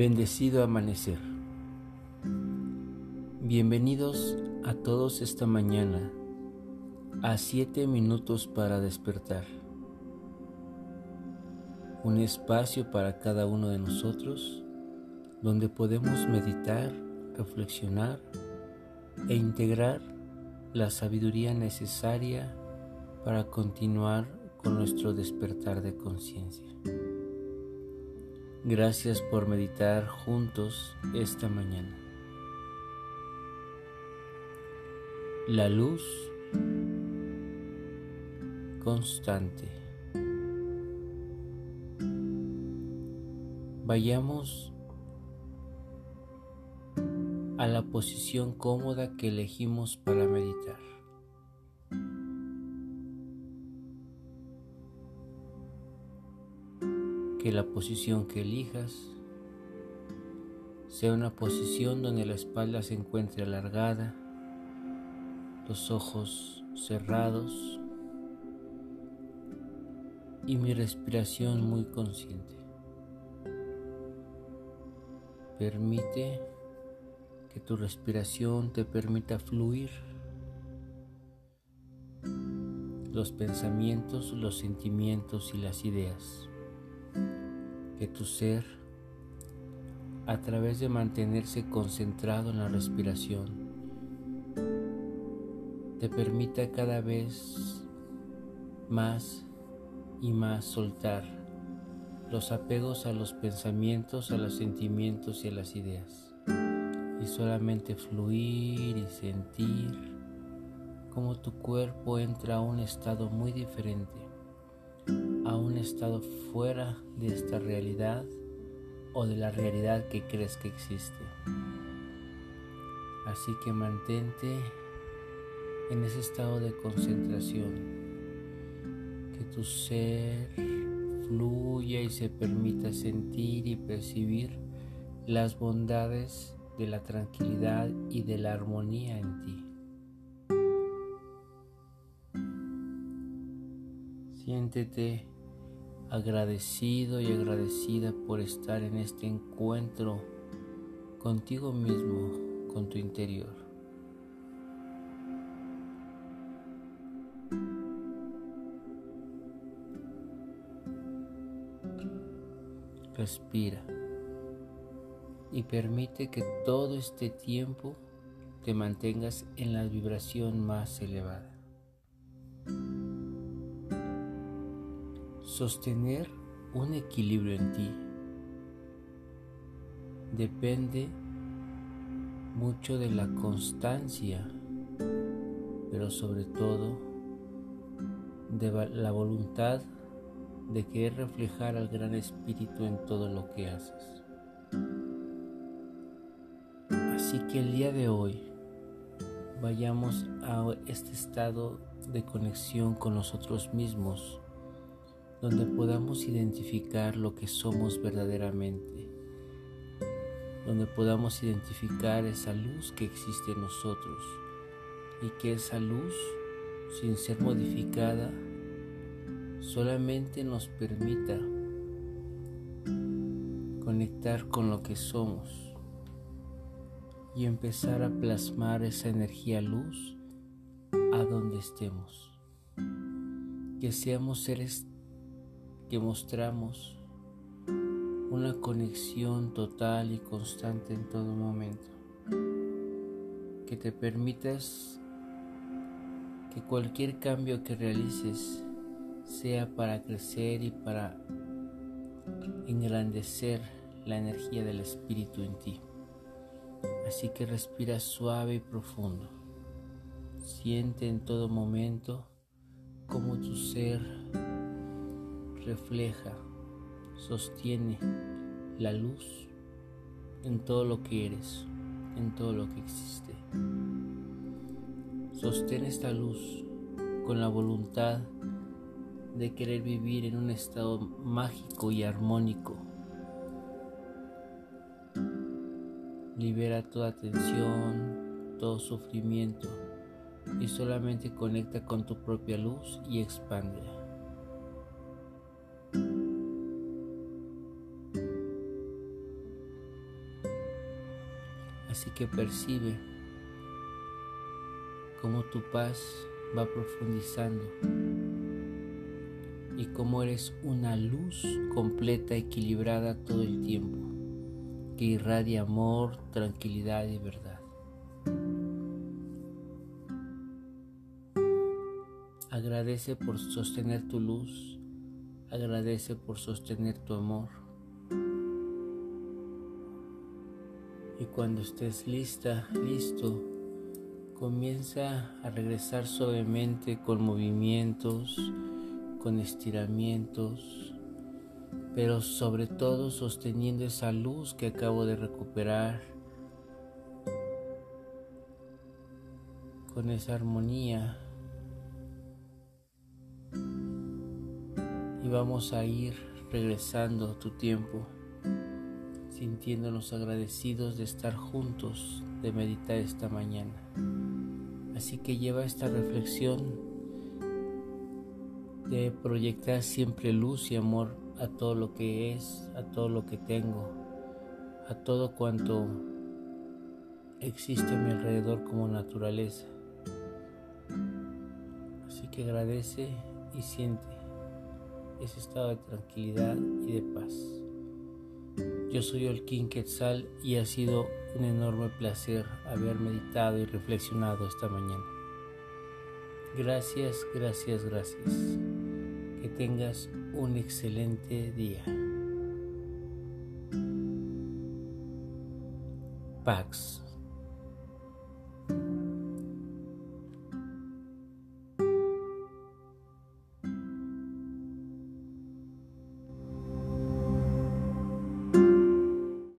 Bendecido amanecer. Bienvenidos a todos esta mañana a siete minutos para despertar. Un espacio para cada uno de nosotros donde podemos meditar, reflexionar e integrar la sabiduría necesaria para continuar con nuestro despertar de conciencia. Gracias por meditar juntos esta mañana. La luz constante. Vayamos a la posición cómoda que elegimos para meditar. Que la posición que elijas sea una posición donde la espalda se encuentre alargada, los ojos cerrados y mi respiración muy consciente. Permite que tu respiración te permita fluir los pensamientos, los sentimientos y las ideas que tu ser, a través de mantenerse concentrado en la respiración, te permita cada vez más y más soltar los apegos a los pensamientos, a los sentimientos y a las ideas. Y solamente fluir y sentir cómo tu cuerpo entra a un estado muy diferente a un estado fuera de esta realidad o de la realidad que crees que existe. Así que mantente en ese estado de concentración, que tu ser fluya y se permita sentir y percibir las bondades de la tranquilidad y de la armonía en ti. Siéntete agradecido y agradecida por estar en este encuentro contigo mismo, con tu interior. Respira y permite que todo este tiempo te mantengas en la vibración más elevada. Sostener un equilibrio en ti depende mucho de la constancia, pero sobre todo de la voluntad de querer reflejar al Gran Espíritu en todo lo que haces. Así que el día de hoy vayamos a este estado de conexión con nosotros mismos donde podamos identificar lo que somos verdaderamente, donde podamos identificar esa luz que existe en nosotros y que esa luz, sin ser modificada, solamente nos permita conectar con lo que somos y empezar a plasmar esa energía luz a donde estemos. Que seamos seres que mostramos una conexión total y constante en todo momento. Que te permitas que cualquier cambio que realices sea para crecer y para engrandecer la energía del espíritu en ti. Así que respira suave y profundo. Siente en todo momento como tu ser refleja, sostiene la luz en todo lo que eres, en todo lo que existe. Sostén esta luz con la voluntad de querer vivir en un estado mágico y armónico. Libera toda tensión, todo sufrimiento y solamente conecta con tu propia luz y expande. que percibe cómo tu paz va profundizando y cómo eres una luz completa, equilibrada todo el tiempo, que irradia amor, tranquilidad y verdad. Agradece por sostener tu luz, agradece por sostener tu amor. Y cuando estés lista, listo, comienza a regresar suavemente con movimientos, con estiramientos, pero sobre todo sosteniendo esa luz que acabo de recuperar, con esa armonía. Y vamos a ir regresando tu tiempo, sintiéndonos agradecidos de estar juntos, de meditar esta mañana. Así que lleva esta reflexión de proyectar siempre luz y amor a todo lo que es, a todo lo que tengo, a todo cuanto existe a mi alrededor como naturaleza. Así que agradece y siente ese estado de tranquilidad y de paz. Yo soy King Quetzal y ha sido un enorme placer haber meditado y reflexionado esta mañana. Gracias, gracias, gracias. Que tengas un excelente día. Pax.